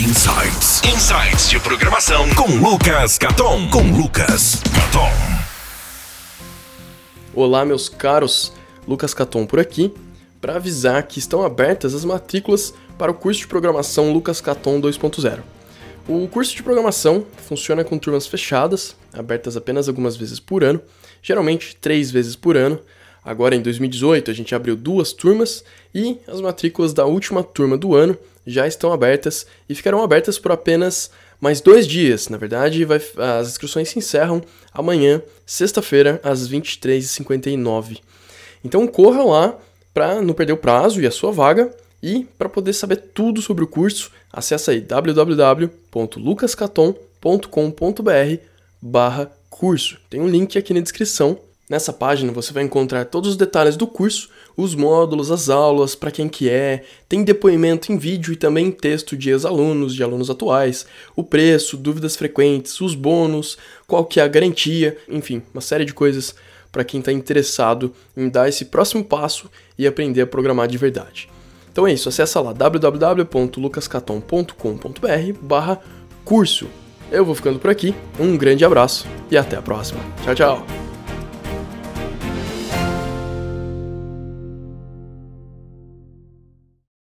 Insights. Insights de programação com Lucas Caton. Com Lucas Caton. Olá, meus caros. Lucas Caton por aqui para avisar que estão abertas as matrículas para o curso de programação Lucas Caton 2.0. O curso de programação funciona com turmas fechadas, abertas apenas algumas vezes por ano, geralmente três vezes por ano. Agora em 2018 a gente abriu duas turmas e as matrículas da última turma do ano já estão abertas e ficarão abertas por apenas mais dois dias. Na verdade, vai, as inscrições se encerram amanhã, sexta-feira, às 23h59. Então corra lá para não perder o prazo e a sua vaga. E para poder saber tudo sobre o curso, acesse aí www.lucascaton.com.br barra curso. Tem um link aqui na descrição Nessa página você vai encontrar todos os detalhes do curso, os módulos, as aulas, para quem que é, tem depoimento em vídeo e também em texto de ex-alunos, de alunos atuais, o preço, dúvidas frequentes, os bônus, qual que é a garantia, enfim, uma série de coisas para quem está interessado em dar esse próximo passo e aprender a programar de verdade. Então é isso, acessa lá www.lucascaton.com.br barra curso. Eu vou ficando por aqui, um grande abraço e até a próxima. Tchau, tchau!